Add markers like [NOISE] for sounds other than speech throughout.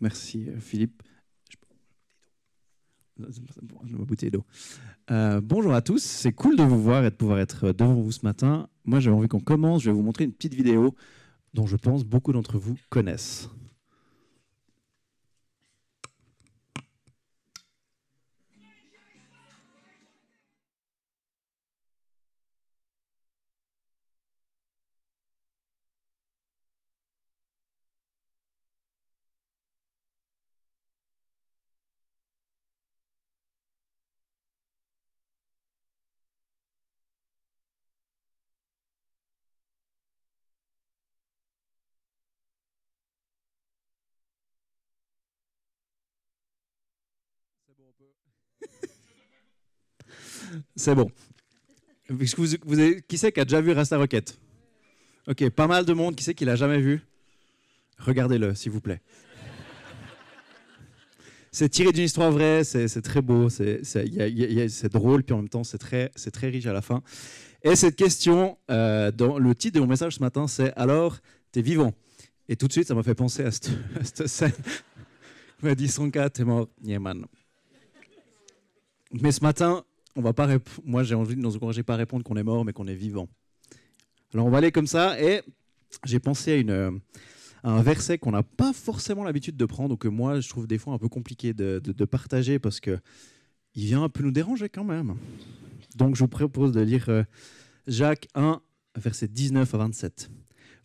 Merci Philippe. bouteille d'eau. Euh, bonjour à tous, c'est cool de vous voir et de pouvoir être devant vous ce matin. Moi j'ai envie qu'on commence, je vais vous montrer une petite vidéo dont je pense beaucoup d'entre vous connaissent. C'est bon. qui c'est qui a déjà vu Rasta Rocket? Ok, pas mal de monde. Qui c'est qui l'a jamais vu? Regardez-le, s'il vous plaît. C'est tiré d'une histoire vraie, c'est très beau, c'est drôle, puis en même temps c'est très, riche à la fin. Et cette question, euh, dans le titre de mon message ce matin, c'est Alors, t'es vivant? Et tout de suite, ça m'a fait penser à cette, scène. Il m'a dit Sonka, t'es mort. Yeah. Mais ce matin, on va pas moi j'ai envie de nous encourager pas à répondre qu'on est mort, mais qu'on est vivant. Alors on va aller comme ça, et j'ai pensé à, une, un verset qu'on n'a pas forcément l'habitude de prendre, que moi je trouve des fois un peu compliqué de, partager, parce que il vient un peu nous déranger quand même. Donc je vous propose de lire euh, Jacques 1, verset 19 à 27.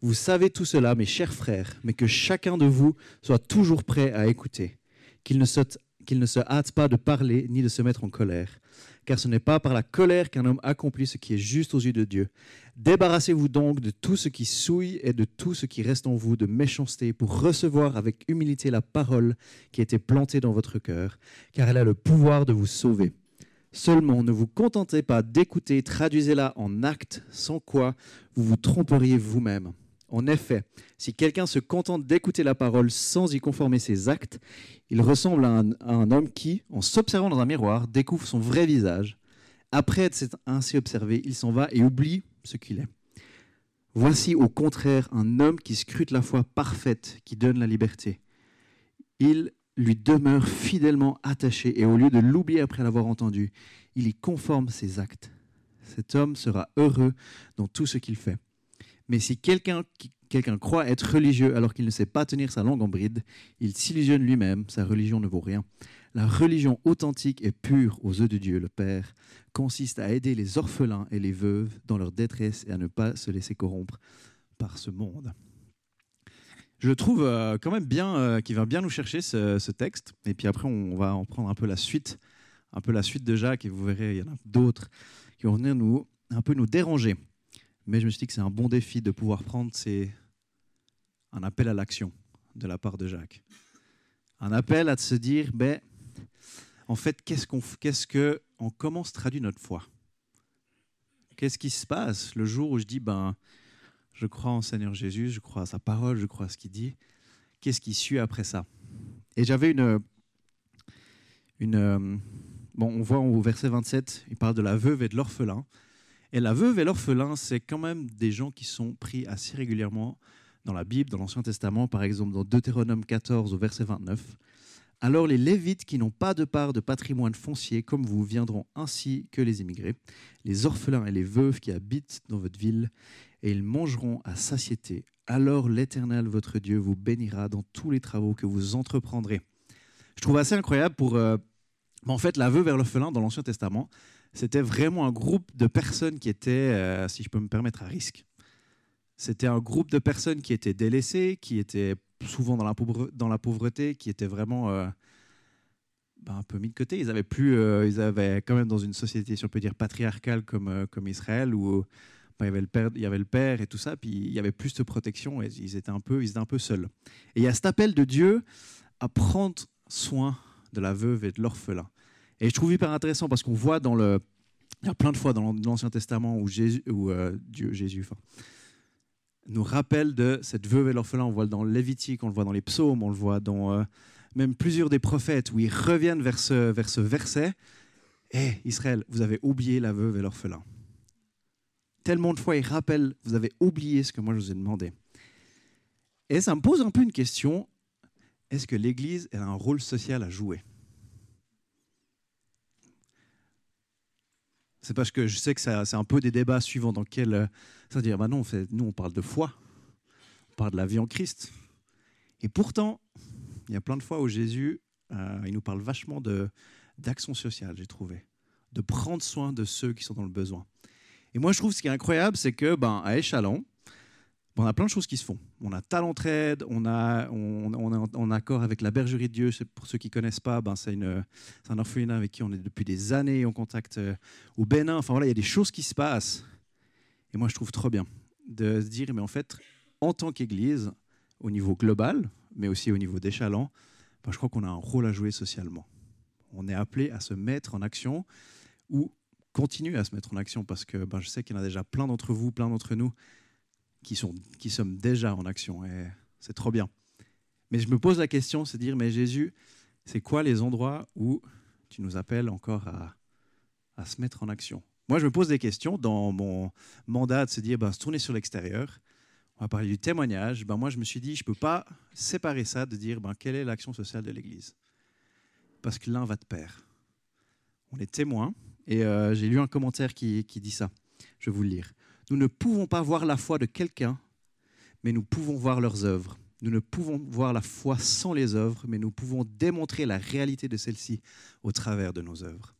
Vous savez tout cela, mes chers frères, mais que chacun de vous soit toujours prêt à écouter, qu'il ne saute qu'il ne se hâte pas de parler ni de se mettre en colère, car ce n'est pas par la colère qu'un homme accomplit ce qui est juste aux yeux de Dieu. Débarrassez-vous donc de tout ce qui souille et de tout ce qui reste en vous de méchanceté pour recevoir avec humilité la parole qui a été plantée dans votre cœur, car elle a le pouvoir de vous sauver. Seulement, ne vous contentez pas d'écouter, traduisez-la en actes, sans quoi vous vous tromperiez vous-même. En effet, si quelqu'un se contente d'écouter la parole sans y conformer ses actes, il ressemble à un, homme qui, en s'observant dans un miroir, découvre son vrai visage. Après être ainsi observé, il s'en va et oublie ce qu'il est. Voici au contraire un homme qui scrute la foi parfaite qui donne la liberté. Il lui demeure fidèlement attaché et au lieu de l'oublier après l'avoir entendu, il y conforme ses actes. Cet homme sera heureux dans tout ce qu'il fait. Mais si quelqu'un croit être religieux alors qu'il ne sait pas tenir sa langue en bride, il s'illusionne lui-même, sa religion ne vaut rien. La religion authentique et pure aux yeux de Dieu, le Père, consiste à aider les orphelins et les veuves dans leur détresse et à ne pas se laisser corrompre par ce monde. Je trouve euh, quand même bien euh, qu'il va bien nous chercher ce, texte. Et puis après, on va en prendre un peu la suite, un peu la suite de Jacques, et vous verrez, il y en a d'autres qui vont venir nous un peu nous déranger. Mais je me suis dit que c'est un bon défi de pouvoir prendre ces... un appel à l'action de la part de Jacques. Un appel à se dire, ben, en fait, qu'est-ce qu'on, qu'est-ce que, on, comment se traduit notre foi? Qu'est-ce qui se passe le jour où je dis, ben, je crois en Seigneur Jésus, je crois à sa parole, je crois à ce qu'il dit. Qu'est-ce qui suit après ça? Et j'avais une, une, bon, on voit au verset 27, il parle de la veuve et de l'orphelin. Et la veuve et l'orphelin, c'est quand même des gens qui sont pris assez régulièrement dans la Bible, dans l'Ancien Testament, par exemple dans Deutéronome 14 au verset 29. Alors les Lévites qui n'ont pas de part de patrimoine foncier comme vous viendront ainsi que les immigrés, les orphelins et les veuves qui habitent dans votre ville, et ils mangeront à satiété. Alors l'Éternel, votre Dieu, vous bénira dans tous les travaux que vous entreprendrez. Je trouve assez incroyable pour... Euh, en fait, la veuve et l'orphelin dans l'Ancien Testament, c'était vraiment un groupe de personnes qui étaient, euh, si je peux me permettre, à risque. C'était un groupe de personnes qui étaient délaissées, qui étaient souvent dans la, pauvreté, qui étaient vraiment euh, ben, un peu mis de côté. Ils avaient plus, euh, ils avaient quand même dans une société, si on peut dire, patriarcale comme, Israël, où ben, il, y avait le père, il y avait le père et tout ça, puis il y avait plus de protection et ils étaient un peu, ils étaient un peu seuls. Et il y a cet appel de Dieu à prendre soin de la veuve et de l'orphelin. Et je trouve hyper intéressant parce qu'on voit dans le. Il y a plein de fois dans l'Ancien Testament où, Jésus, euh, Dieu, Jésus nous rappelle de cette veuve et l'orphelin. On voit dans Lévitique, on le voit dans les psaumes, on le voit dans euh, même plusieurs des prophètes où ils reviennent vers ce, vers ce verset. Hé, eh, Israël, vous avez oublié la veuve et l'orphelin. Tellement de fois, ils rappellent, vous avez oublié ce que moi je vous ai demandé. Et ça me pose un peu une question. est-ce que l'Église a un rôle social à jouer? C'est parce que je sais que c'est un peu des débats suivants dans lesquels ça dire bah non, nous on parle de foi, on parle de la vie en Christ. Et pourtant, il y a plein de fois où Jésus, euh, il nous parle vachement d'action sociale, j'ai trouvé, de prendre soin de ceux qui sont dans le besoin. Et moi, je trouve ce qui est incroyable, c'est que ben, à Échalon, on a plein de choses qui se font. On a Talent Trade, on, est en accord avec la Bergerie de Dieu. Pour ceux qui ne connaissent pas, ben c'est un orphelinat avec qui on est depuis des années en contact euh, au Bénin. Enfin voilà, il y a des choses qui se passent. Et moi, je trouve trop bien de se dire, mais en fait, en tant qu'Église, au niveau global, mais aussi au niveau d'échalon, ben, je crois qu'on a un rôle à jouer socialement. On est appelé à se mettre en action ou continuer à se mettre en action parce que ben, je sais qu'il y en a déjà plein d'entre vous, plein d'entre nous qui, sont, qui sommes déjà en action. Et c'est trop bien. Mais je me pose la question, c'est dire, mais Jésus, c'est quoi les endroits où tu nous appelles encore à, à, se mettre en action? Moi, je me pose des questions dans mon mandat de se dire, ben, se tourner sur l'extérieur. On va parler du témoignage. Ben, moi, je me suis dit, je ne peux pas séparer ça de dire, ben, quelle est l'action sociale de l'Église? Parce que l'un va de pair. On est témoin. Et euh, j'ai lu un commentaire qui, qui dit ça. Je vais vous le lire. Nous ne pouvons pas voir la foi de quelqu'un, mais nous pouvons voir leurs œuvres. Nous ne pouvons voir la foi sans les œuvres, mais nous pouvons démontrer la réalité de celle-ci au travers de nos œuvres.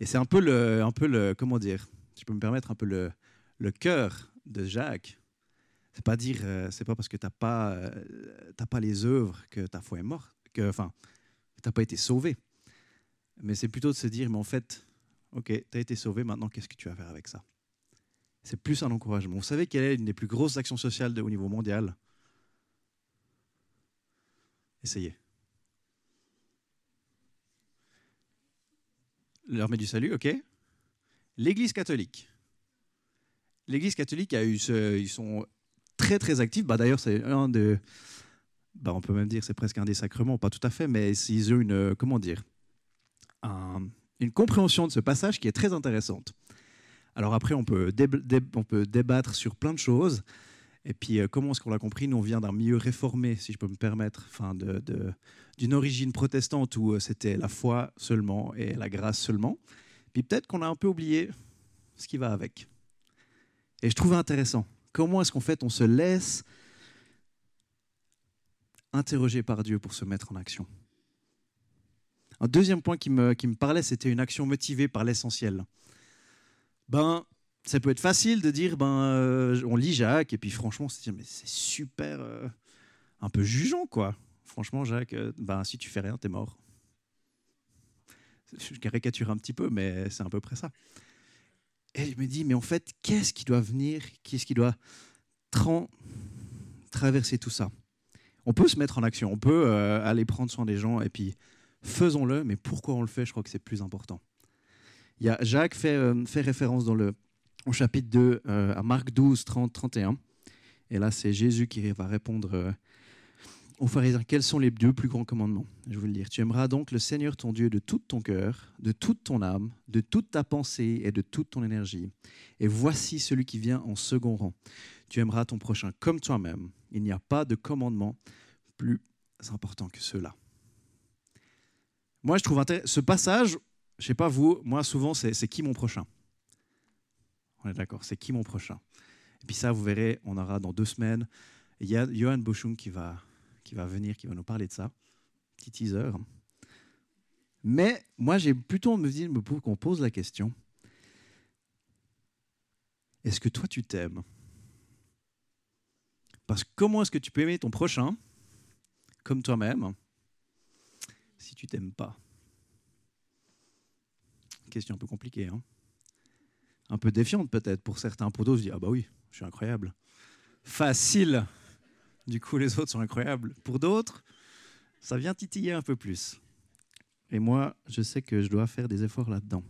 Et c'est un peu le, un peu le, comment dire, je peux me permettre un peu le, le cœur de Jacques. C'est pas dire, euh, c'est pas parce que t'as pas, euh, pas les œuvres que ta foi est morte, que, enfin, t'as pas été sauvé. Mais c'est plutôt de se dire, mais en fait, ok, tu as été sauvé, maintenant qu'est-ce que tu vas faire avec ça? C'est plus un encouragement. Vous savez quelle est une des plus grosses actions sociales au niveau mondial? Essayez. L'armée du salut, ok L'Église catholique. L'Église catholique a eu ce, ils sont très très actifs. Bah, D'ailleurs, c'est un de, bah, on peut même dire c'est presque un des sacrements, pas tout à fait, mais ils ont une, comment dire, une compréhension de ce passage qui est très intéressante. Alors après, on peut, débattre sur plein de choses. Et puis, euh, comment est-ce qu'on l'a compris? Nous, on vient d'un milieu réformé, si je peux me permettre, d'une origine protestante où euh, c'était la foi seulement et la grâce seulement. Puis peut-être qu'on a un peu oublié ce qui va avec. Et je trouve intéressant. Comment est-ce qu'en fait on se laisse interroger par Dieu pour se mettre en action? Un deuxième point qui me parlait, c'était une action motivée par l'essentiel ben, ça peut être facile de dire, ben, euh, on lit Jacques, et puis franchement, c'est mais c'est super, euh, un peu jugeant, quoi. Franchement, Jacques, euh, ben, si tu fais rien, t'es mort. Je caricature un petit peu, mais c'est à peu près ça. Et je me dis, mais en fait, qu'est-ce qui doit venir Qu'est-ce qui doit traverser tout ça? On peut se mettre en action, on peut aller prendre soin des gens, et puis faisons-le, mais pourquoi on le fait? Je crois que c'est plus important. Il y a Jacques fait, euh, fait référence dans le, au chapitre 2 euh, à Marc 12, 30, 31. Et là, c'est Jésus qui va répondre euh, aux pharisiens quels sont les deux plus grands commandements? Je vais vous le dire. Tu aimeras donc le Seigneur ton Dieu de tout ton cœur, de toute ton âme, de toute ta pensée et de toute ton énergie. Et voici celui qui vient en second rang. Tu aimeras ton prochain comme toi-même. Il n'y a pas de commandement plus important que cela. Moi, je trouve ce passage, je sais pas vous, moi souvent c'est qui mon prochain? On est d'accord, c'est qui mon prochain? Et puis ça, vous verrez, on aura dans deux semaines, il y a Johan Boschung qui va, qui va venir, qui va nous parler de ça. Petit teaser. Mais moi, j'ai plutôt me dit qu'on pose la question est-ce que toi tu t'aimes? Parce que comment est-ce que tu peux aimer ton prochain comme toi-même si tu t'aimes pas? Question un peu compliquée. Hein un peu défiante peut-être pour certains. Pour d'autres, je dis, ah bah oui, je suis incroyable. Facile. Du coup, les autres sont incroyables. Pour d'autres, ça vient titiller un peu plus. Et moi, je sais que je dois faire des efforts là-dedans.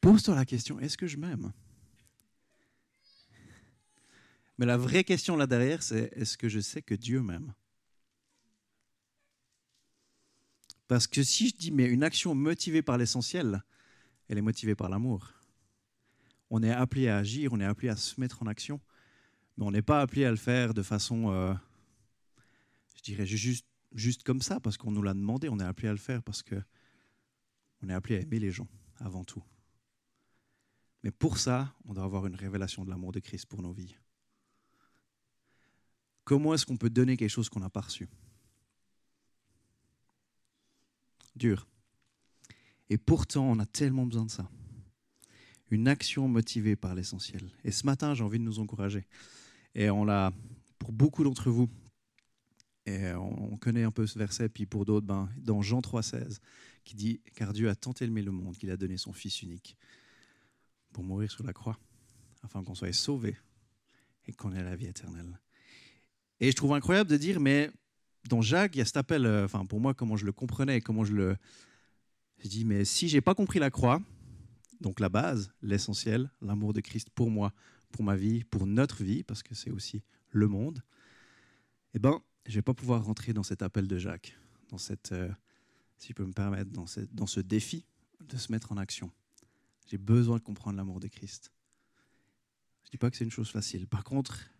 Pose-toi la question, est-ce que je m'aime? Mais la vraie question là derrière, c'est est-ce que je sais que Dieu m'aime? Parce que si je dis, mais une action motivée par l'essentiel, elle est motivée par l'amour. On est appelé à agir, on est appelé à se mettre en action, mais on n'est pas appelé à le faire de façon, euh, Je dirais juste, juste comme ça, parce qu'on nous l'a demandé, on est appelé à le faire, parce que on est appelé à aimer les gens avant tout. Mais pour ça, on doit avoir une révélation de l'amour de Christ pour nos vies. Comment est-ce qu'on peut donner quelque chose qu'on n'a pas reçu? Dur. Et pourtant, on a tellement besoin de ça. Une action motivée par l'essentiel. Et ce matin, j'ai envie de nous encourager. Et on l'a, pour beaucoup d'entre vous, et on connaît un peu ce verset, puis pour d'autres, ben, dans Jean 3,16, qui dit Car Dieu a tant aimé le monde qu'il a donné son Fils unique pour mourir sur la croix, afin qu'on soit sauvé et qu'on ait la vie éternelle. Et je trouve incroyable de dire, mais dans Jacques, il y a cet appel, euh, enfin pour moi, comment je le comprenais, comment je le. Je dis, mais si j'ai pas compris la croix, donc la base, l'essentiel, l'amour de Christ pour moi, pour ma vie, pour notre vie, parce que c'est aussi le monde, eh ben, je vais pas pouvoir rentrer dans cet appel de Jacques, dans cette, euh, si je peux me permettre, dans, dans ce défi de se mettre en action. J'ai besoin de comprendre l'amour de Christ. Je dis pas que c'est une chose facile. Par contre,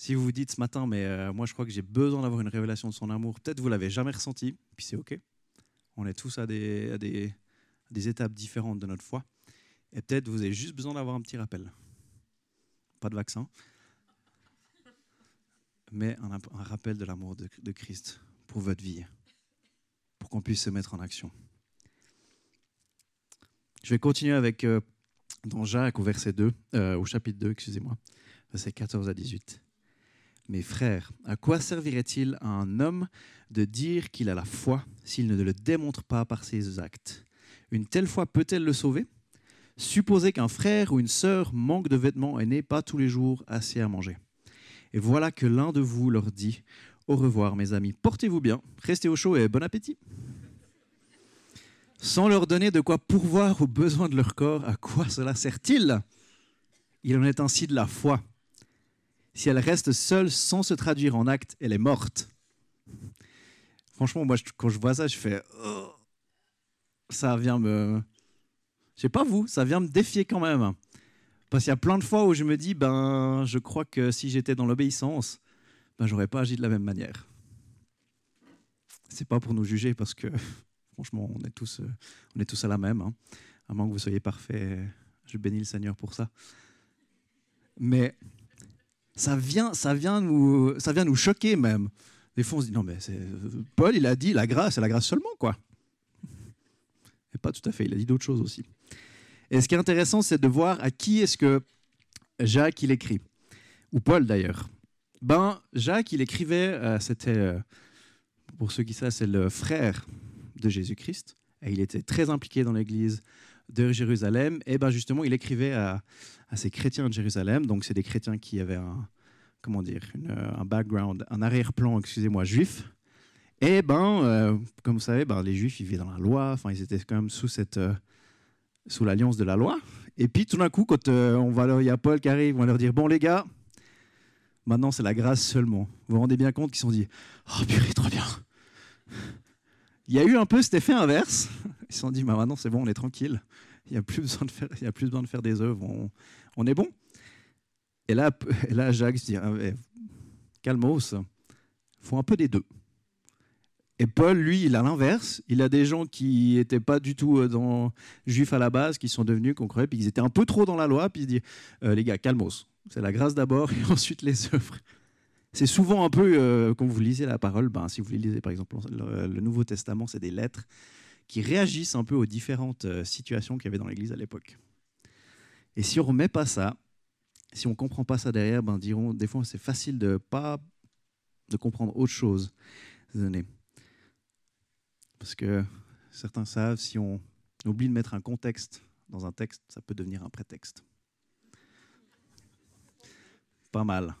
si vous vous dites ce matin, mais euh, moi je crois que j'ai besoin d'avoir une révélation de son amour, peut-être vous l'avez jamais ressenti, puis c'est ok. On est tous à des, étapes différentes de notre foi. Et peut-être vous avez juste besoin d'avoir un petit rappel. Pas de vaccin, mais un, rappel de l'amour de, de Christ pour votre vie, pour qu'on puisse se mettre en action. Je vais continuer avec euh, dans Jacques au verset 2, euh, au chapitre 2, excusez-moi, verset 14 à 18. Mes frères, à quoi servirait-il à un homme de dire qu'il a la foi s'il ne le démontre pas par ses actes? Une telle foi peut-elle le sauver? Supposez qu'un frère ou une sœur manque de vêtements et n'ait pas tous les jours assez à manger. Et voilà que l'un de vous leur dit Au revoir, mes amis, portez-vous bien, restez au chaud et bon appétit sans leur donner de quoi pourvoir aux besoins de leur corps, à quoi cela sert-il? Il en est ainsi de la foi. Si elle reste seule sans se traduire en acte, elle est morte. Franchement, moi, quand je vois ça, je fais... Oh, ça vient me... Je sais pas vous, ça vient me défier quand même. Parce qu'il y a plein de fois où je me dis, ben, je crois que si j'étais dans l'obéissance, ben, j'aurais pas agi de la même manière. C'est pas pour nous juger parce que [LAUGHS] Franchement, on est tous, euh, on est tous à la même. Hein. À moins que vous soyez parfait, je bénis le Seigneur pour ça. Mais ça vient, ça vient, nous, ça vient nous choquer même. Des fois, on se dit non, mais Paul, il a dit la grâce, c'est la grâce seulement, quoi. Et pas tout à fait, il a dit d'autres choses aussi. Et ce qui est intéressant, c'est de voir à qui est-ce que Jacques il écrit, ou Paul d'ailleurs. Ben, Jacques, il écrivait, euh, c'était, euh, pour ceux qui savent, c'est le frère de Jésus-Christ. Et il était très impliqué dans l'église de Jérusalem. Et ben justement, il écrivait à, ces chrétiens de Jérusalem. Donc, c'est des chrétiens qui avaient un, comment dire, un background, un arrière-plan, excusez-moi, juif. Et ben, euh, comme vous savez, ben, les juifs, ils vivaient dans la loi. Enfin, ils étaient quand même sous cette, euh, sous l'alliance de la loi. Et puis, tout d'un coup, quand euh, on va, il y a Paul qui arrive, on va leur dire, bon les gars, maintenant c'est la grâce seulement. Vous vous rendez bien compte qu'ils se sont dit, oh purée, trop bien il y a eu un peu cet effet inverse. Ils se sont dit, bah, maintenant c'est bon, on est tranquille. Il n'y a, plus besoin de faire, a plus besoin de faire des œuvres, on, est bon. Et là, et là Jacques se dit, ah, calmos, faut un peu des deux. Et Paul, lui, il a l'inverse. Il a des gens qui n'étaient pas du tout euh, dans, juifs à la base, qui sont devenus concrets, puis ils étaient un peu trop dans la loi, puis il dit, euh, les gars, calmos. C'est la grâce d'abord [LAUGHS] et ensuite les œuvres. C'est souvent un peu, euh, quand vous lisez la parole, ben, si vous lisez par exemple le, Nouveau Testament, c'est des lettres qui réagissent un peu aux différentes euh, situations qu'il y avait dans l'Église à l'époque. Et si on ne remet pas ça, si on ne comprend pas ça derrière, ben, diront, des fois c'est facile de pas de comprendre autre chose. Parce que certains savent, si on oublie de mettre un contexte dans un texte, ça peut devenir un prétexte. Pas mal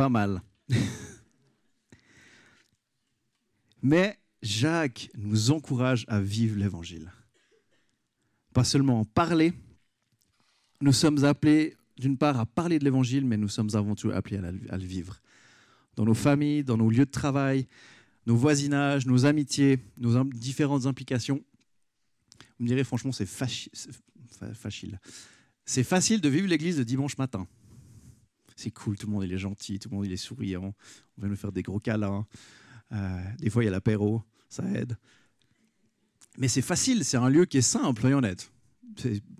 pas mal. [LAUGHS] Mais Jacques nous encourage à vivre l'évangile. Pas seulement en parler, nous sommes appelés d'une part à parler de l'évangile, mais nous sommes avant tout appelés à, le vivre. Dans nos familles, dans nos lieux de travail, nos voisinages, nos amitiés, nos différentes implications. Vous me direz, franchement, c'est facile. C'est facile de vivre l'église le dimanche matin. c'est cool, tout le monde est gentil, tout le monde est souriant, on va nous faire des gros câlins. Euh, des fois, il y a l'apéro, ça aide. Mais c'est facile, c'est un lieu qui est simple et honnête.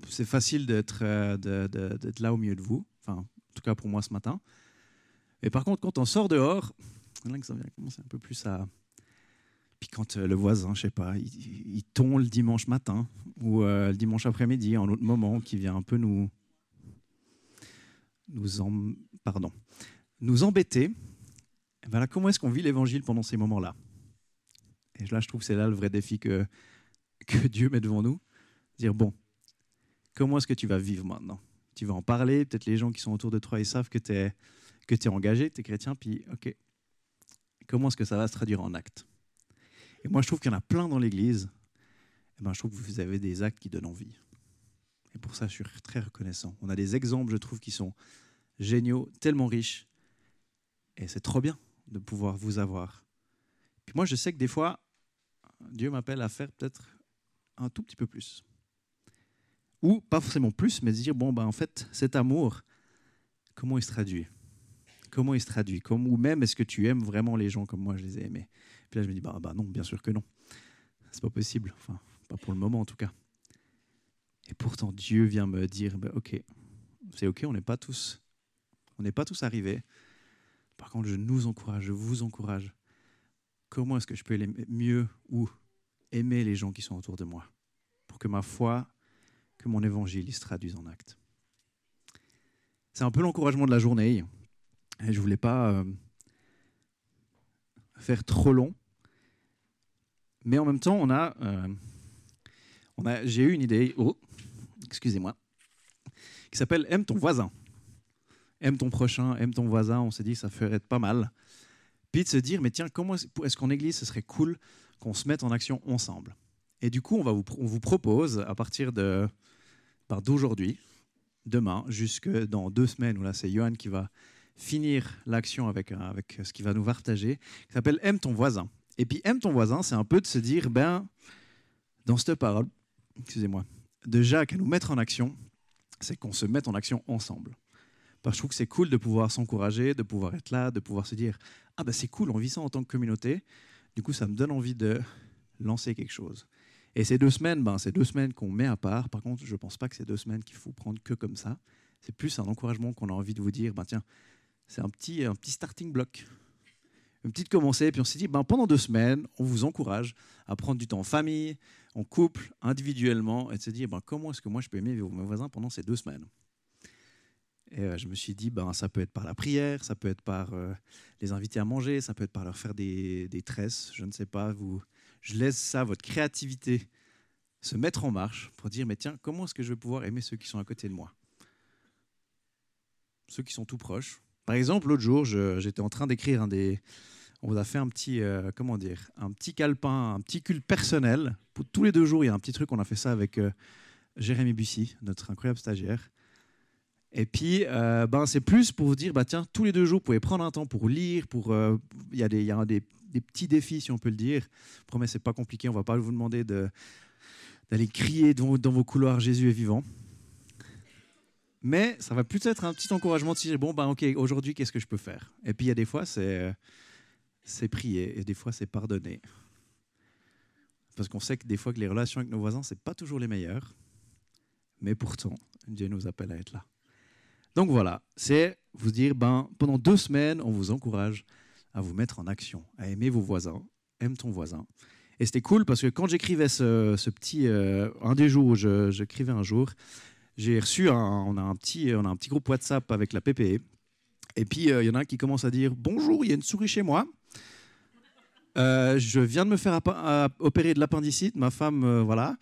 C'est facile d'être là au milieu de vous, enfin, en tout cas pour moi ce matin. Mais par contre, quand on sort dehors, là que ça vient commencer un peu plus à, puis quand euh, le voisin, je sais pas, il, tombe le dimanche matin ou euh, le dimanche après-midi, en autre moment, qui vient un peu nous, nous, en, pardon, nous embêter, voilà, comment est-ce qu'on vit l'évangile pendant ces moments-là? Et là, je trouve que c'est là le vrai défi que, [LAUGHS] que Dieu met devant nous. Dire, bon, comment est-ce que tu vas vivre maintenant? Tu vas en parler, peut-être les gens qui sont autour de toi, ils savent que tu es, que engagé, tu es chrétien, puis ok, comment est-ce que ça va se traduire en actes? Et moi, je trouve qu'il y en a plein dans l'Église. Et eh ben, je trouve que vous avez des actes qui donnent envie. Et pour ça, je suis très reconnaissant. On a des exemples, je trouve, qui sont géniaux, tellement riches. Et c'est trop bien de pouvoir vous avoir. Puis moi, je sais que des fois, Dieu m'appelle à faire peut-être un tout petit peu plus. Ou pas forcément plus, mais dire, bon, ben, en fait, cet amour, comment il se traduit? Comment il se traduit? Ou même, est-ce que tu aimes vraiment les gens comme moi je les ai aimés? Puis là, je me dis, bah, bah non, bien sûr que non. C'est pas possible. Enfin, pas pour le moment en tout cas. Et pourtant, Dieu vient me dire, bah, ok, c'est ok, on n'est pas tous, on n'est pas tous arrivés. Par contre, je nous encourage, je vous encourage. Comment est-ce que je peux aimer mieux ou aimer les gens qui sont autour de moi pour que ma foi, que mon évangile, se traduise en actes? C'est un peu l'encouragement de la journée. Je voulais pas euh, faire trop long. Mais en même temps, on a, euh, j'ai eu une idée, oh, excusez-moi, qui s'appelle Aime ton voisin. Aime ton prochain, aime ton voisin. On s'est dit, ça ferait pas mal. Puis de se dire, mais tiens, comment est-ce qu'en église, ce serait cool qu'on se mette en action ensemble? Et du coup, on, va vous, propose, à partir de, d'aujourd'hui, demain, jusque dans deux semaines, où là, c'est Johan qui va finir l'action avec, avec ce qu'il va nous partager, qui s'appelle Aime ton voisin. Et puis aime ton voisin, c'est un peu de se dire, ben, dans cette parole, excusez-moi, de Jacques à nous mettre en action, c'est qu'on se mette en action ensemble. Parce que je trouve que c'est cool de pouvoir s'encourager, de pouvoir être là, de pouvoir se dire, ah ben c'est cool, on vit ça en tant que communauté. Du coup, ça me donne envie de lancer quelque chose. Et ces deux semaines, ben, c'est deux semaines qu'on met à part. Par contre, je ne pense pas que c'est deux semaines qu'il faut prendre que comme ça. C'est plus un encouragement qu'on a envie de vous dire, ben, tiens, c'est un petit, un petit starting block une petite commencée, puis on s'est dit, ben, pendant deux semaines, on vous encourage à prendre du temps en famille, en couple, individuellement, et de se dire, ben, comment est-ce que moi je peux aimer mes voisins pendant ces deux semaines? Et euh, je me suis dit, ben, ça peut être par la prière, ça peut être par euh, les inviter à manger, ça peut être par leur faire des, des, tresses, je ne sais pas, vous, je laisse ça, votre créativité, se mettre en marche pour dire, mais tiens, comment est-ce que je vais pouvoir aimer ceux qui sont à côté de moi? Ceux qui sont tout proches, par exemple, l'autre jour, j'étais en train d'écrire un des. On vous a fait un petit, euh, comment dire, un petit calepin, un petit culte personnel. Pour, tous les deux jours, il y a un petit truc. On a fait ça avec Jérémy Bussy, notre incroyable stagiaire. Et puis, euh, ben, c'est plus pour vous dire, bah, tiens, tous les deux jours, vous pouvez prendre un temps pour lire. Pour, il y a, des, y a des, petits défis, si on peut le dire. Promets, c'est pas compliqué. On va pas vous demander d'aller crier dans, vos couloirs Jésus est vivant. Mais ça va plus être un petit encouragement de dire bon, ben ok, aujourd'hui, qu'est-ce que je peux faire? Et puis il y a des fois, c'est, c'est prier, et des fois, c'est pardonner. Parce qu'on sait que des fois, que les relations avec nos voisins, c'est pas toujours les meilleures. Mais pourtant, Dieu nous appelle à être là. Donc voilà, c'est vous dire, ben, pendant deux semaines, on vous encourage à vous mettre en action, à aimer vos voisins, aime ton voisin. Et c'était cool parce que quand j'écrivais ce, petit, euh, un des jours où j'écrivais un jour, j'ai reçu un, on a un petit, on a un petit groupe WhatsApp avec la PPE. Et puis euh, il y en a un qui commence à dire bonjour, il y a une souris chez moi. Euh, je viens de me faire opérer de l'appendicite. Ma femme, voilà,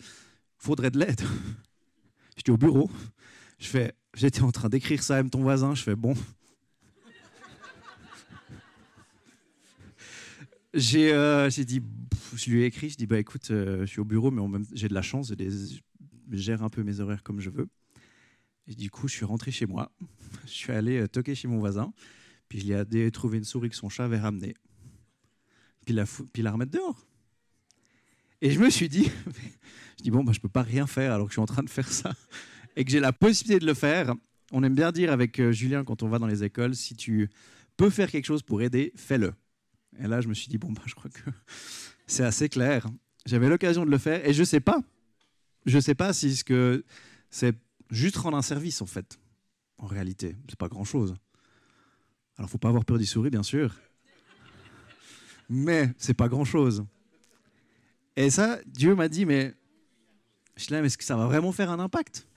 faudrait de l'aide. [LAUGHS] J'étais au bureau. Je fais, j'étais en train d'écrire ça à ton voisin. Je fais bon. J'ai dit, je lui ai écrit, je dis bah écoute, je suis au bureau, mais j'ai de la chance, je gère un peu mes horaires comme je veux. Du coup, je suis rentré chez moi. [LAUGHS] Je suis allé euh, toquer chez mon voisin. Puis lui ai trouvé une souris que son chat avait ramenée. Puis la, la remettre dehors. Et je me suis dit, [LAUGHS] je dis bon, bah, je peux pas rien faire alors que je suis en train de faire ça. Et que j'ai la possibilité de le faire. on aime bien dire avec euh, Julien quand on va dans les écoles, si tu peux faire quelque chose pour aider, fais-le. Et là, je me suis dit, bon, bah, je crois que [LAUGHS] c'est assez clair. J'avais l'occasion de le faire et je ne sais pas. Je ne sais pas si ce que c'est juste rendre un service, en fait. En réalité, c'est pas grand-chose. Alors, faut pas avoir peur d'y sourire, bien sûr. Mais c'est pas grand-chose. Et ça, Dieu m'a dit, mais je est-ce que ça va vraiment faire un impact?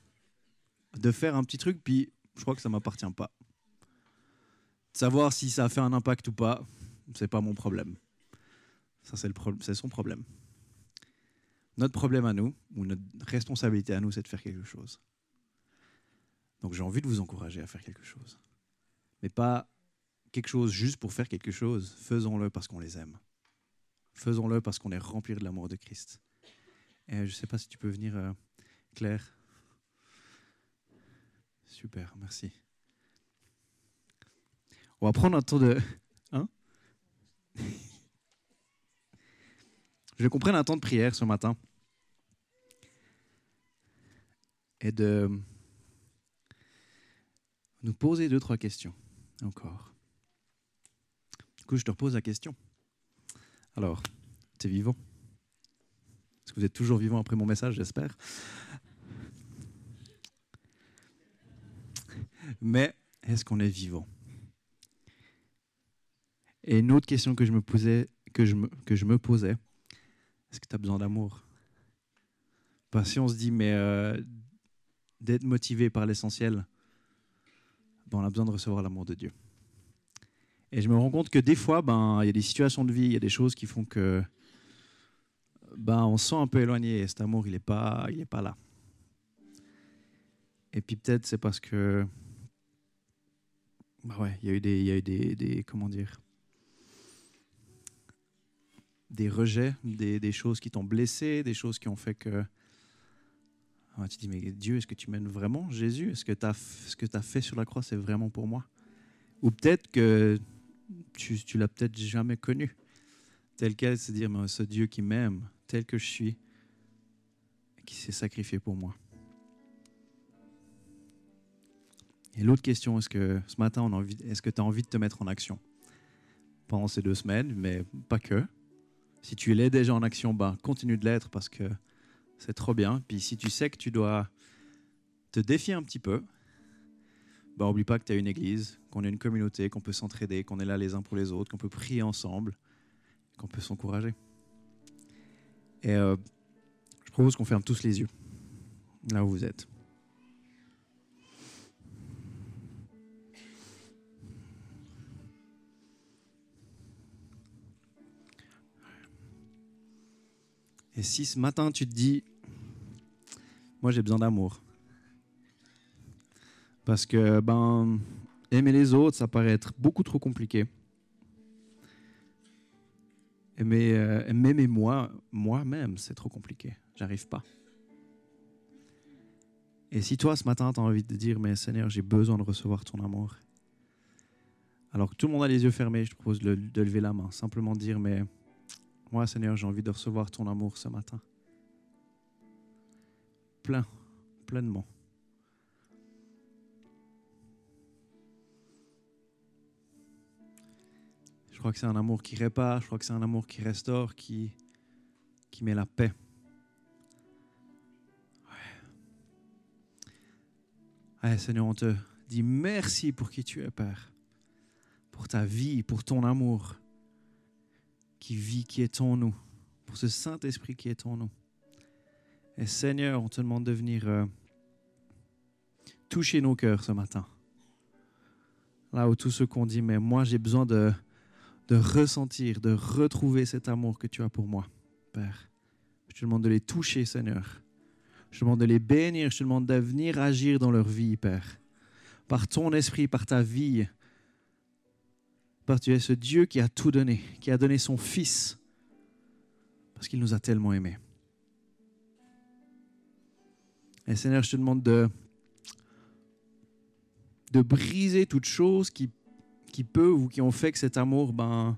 De faire un petit truc, puis je crois que ça m'appartient pas. savoir si ça a fait un impact ou pas, c'est pas mon problème. Ça, c'est, son problème. Notre problème à nous, ou notre responsabilité à nous, c'est de faire quelque chose. Donc j'ai envie de vous encourager à faire quelque chose. Mais pas quelque chose juste pour faire quelque chose. Faisons-le parce qu'on les aime. Faisons-le parce qu'on est rempli de l'amour de Christ. Et je ne sais pas si tu peux venir, euh, Claire. Super, merci. On va prendre un temps de... Hein? [LAUGHS] Je comprends un temps de prière ce matin. Et de nous poser deux, trois questions encore. Du coup, je te repose la question. Alors, tu es vivant? Est-ce que vous êtes toujours vivant après mon message, j'espère? Mais est-ce qu'on est vivant? Et une autre question que je me posais, que je me, posais, est-ce que tu as besoin d'amour? Parce que si on se dit, mais euh, d'être motivé par l'essentiel, ben, on a besoin de recevoir l'amour de Dieu. Et je me rends compte que des fois, ben, il y a des situations de vie, il y a des choses qui font que ben, on se sent un peu éloigné et cet amour, il n'est pas, pas là. Et puis peut-être c'est parce que, ben ouais, il y a eu des, il y a eu des, des, comment dire, des rejets, des, des choses qui t'ont blessé, des choses qui ont fait que ah, tu dis, mais Dieu, est-ce que tu m'aimes vraiment? Jésus, est-ce que as, ce que tu as fait sur la croix, c'est vraiment pour moi? Ou peut-être que tu, tu l'as peut-être jamais connu. Tel quel, c'est dire, mais ce Dieu qui m'aime, tel que je suis, qui s'est sacrifié pour moi. Et l'autre question, est-ce que ce matin, est-ce que tu as envie de te mettre en action? Pendant ces deux semaines, mais pas que. Si tu l'es déjà en action, ben, continue de l'être parce que c'est trop bien. Puis si tu sais que tu dois te défier un petit peu, bah, oublie pas que tu as une église, qu'on est une communauté, qu'on peut s'entraider, qu'on est là les uns pour les autres, qu'on peut prier ensemble, qu'on peut s'encourager. Et euh, je propose qu'on ferme tous les yeux, là où vous êtes. Et si ce matin tu te dis, moi j'ai besoin d'amour, parce que ben, aimer les autres, ça paraît être beaucoup trop compliqué. Aimer, euh, m'aimer moi, moi-même, c'est trop compliqué. J'arrive pas. Et si toi, ce matin, tu as envie de dire, mais Seigneur, j'ai besoin de recevoir ton amour. Alors que tout le monde a les yeux fermés, je te propose de, de lever la main. Simplement dire, mais moi, Seigneur, j'ai envie de recevoir ton amour ce matin. Plein, pleinement. Je crois que c'est un amour qui répare, je crois que c'est un amour qui restaure, qui, qui met la paix. Seigneur, on te dit merci pour qui tu es, Père, pour ta vie, pour ton amour qui vit, qui est en nous, pour ce Saint-Esprit qui est en nous. Et Seigneur, on te demande de venir euh, toucher nos cœurs ce matin. Là où tout ce qu'on dit, mais moi j'ai besoin de, de ressentir, de retrouver cet amour que tu as pour moi, Père. Je te demande de les toucher, Seigneur. Je te demande de les bénir. Je te demande de venir agir dans leur vie, Père. Par ton esprit, par ta vie. Parce que tu es ce Dieu qui a tout donné, qui a donné son Fils. Parce qu'il nous a tellement aimés. Et Seigneur, je te demande de, de briser toute chose qui qui peuvent ou qui ont fait que cet amour, ben,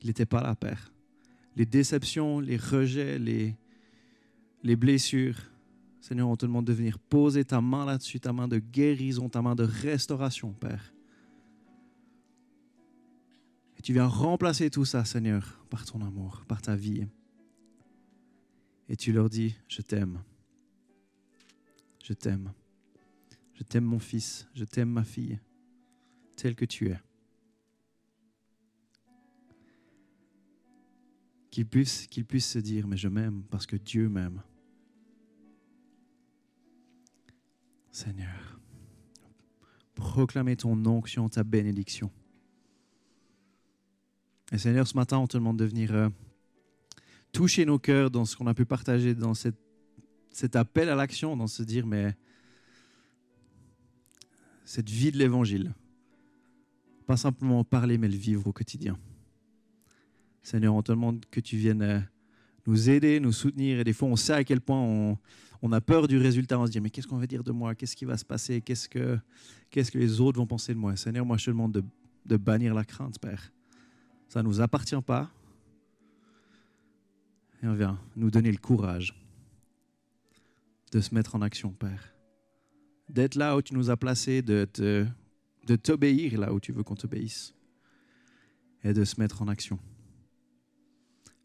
il n'était pas là, Père. Les déceptions, les rejets, les, les blessures, Seigneur, on te demande de venir poser ta main là-dessus, ta main de guérison, ta main de restauration, Père. Tu viens remplacer tout ça, Seigneur, par ton amour, par ta vie. Et tu leur dis, je t'aime. Je t'aime. Je t'aime mon fils, je t'aime ma fille, tel que tu es. Qu'il puisse, qu'il puisse se dire, mais je m'aime parce que Dieu m'aime. Seigneur, proclamer ton onction, ta bénédiction. Et Seigneur, ce matin, on te demande de venir euh, toucher nos cœurs dans ce qu'on a pu partager, dans cet appel à l'action, dans se dire, mais cette vie de l'évangile, pas simplement parler, mais le vivre au quotidien. Seigneur, on te demande que tu viennes euh, nous aider, nous soutenir. Et des fois, on sait à quel point on, a peur du résultat. On se dit, mais qu'est-ce qu'on va dire de moi? Qu'est-ce qui va se passer? Qu'est-ce que, les autres vont penser de moi? Seigneur, moi, je te demande de, de bannir la crainte, Père. Ça ne nous appartient pas. Et on vient nous donner le courage de se mettre en action, Père. D'être là où tu nous as placés, de, te, de t'obéir là où tu veux qu'on t'obéisse. Et de se mettre en action.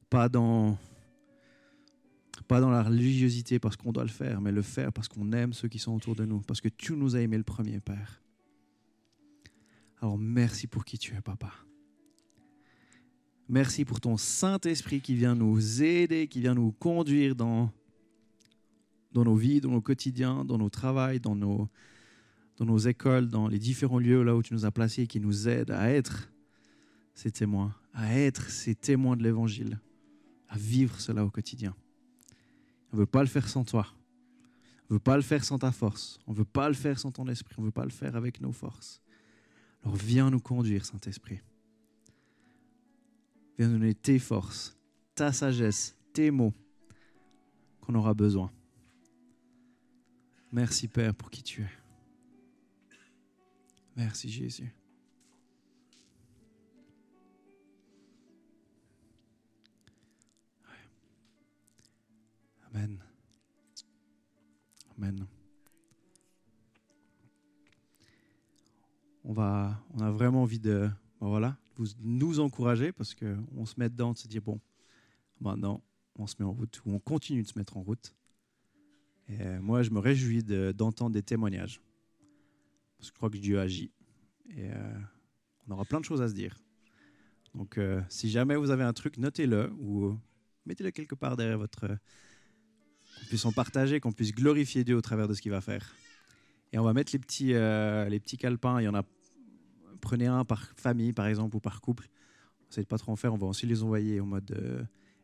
Pas dans pas dans la religiosité parce qu'on doit le faire, mais le faire parce qu'on aime ceux qui sont autour de nous, parce que tu nous as aimé le premier, Père. Alors merci pour qui tu es, Papa. Merci pour ton Saint-Esprit qui vient nous aider, qui vient nous conduire dans, nos vies, dans nos quotidiens, dans nos travails, dans nos, dans nos écoles, dans les différents lieux là où tu nous as placés, qui nous aide à être ces témoins, à être ces témoins de l'Évangile, à vivre cela au quotidien. On ne veut pas le faire sans toi. On ne veut pas le faire sans ta force. On ne veut pas le faire sans ton esprit. On ne veut pas le faire avec nos forces. Alors viens nous conduire, Saint-Esprit. Donner tes forces, ta sagesse, tes mots qu'on aura besoin. Merci Père pour qui tu es. Merci Jésus. Amen. Amen. On, va, on a vraiment envie de ben voilà, vous, nous encourager parce qu'on se met dedans, de se dire bon, maintenant on se met en route ou on continue de se mettre en route. Et euh, moi, je me réjouis d'entendre des témoignages parce que je crois que Dieu agit et euh, on aura plein de choses à se dire. Donc, euh, si jamais vous avez un truc, notez-le ou mettez-le quelque part derrière votre qu'on puisse en partager, qu'on puisse glorifier Dieu au travers de ce qu'il va faire. Et on va mettre les petits, les petits calepins. Il y en a, prenez un par famille, par exemple, ou par couple. On de pas trop en faire. On va aussi les envoyer en mode euh,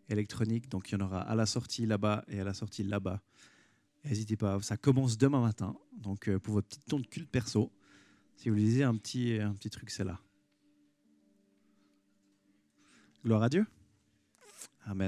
électronique. Donc, il y en aura à la sortie là-bas et à la sortie là-bas. N'hésitez pas. Ça commence demain matin. Donc, euh, pour votre petit ton de culte perso, si vous lisez un petit, un petit truc, c'est là. Gloire à Dieu.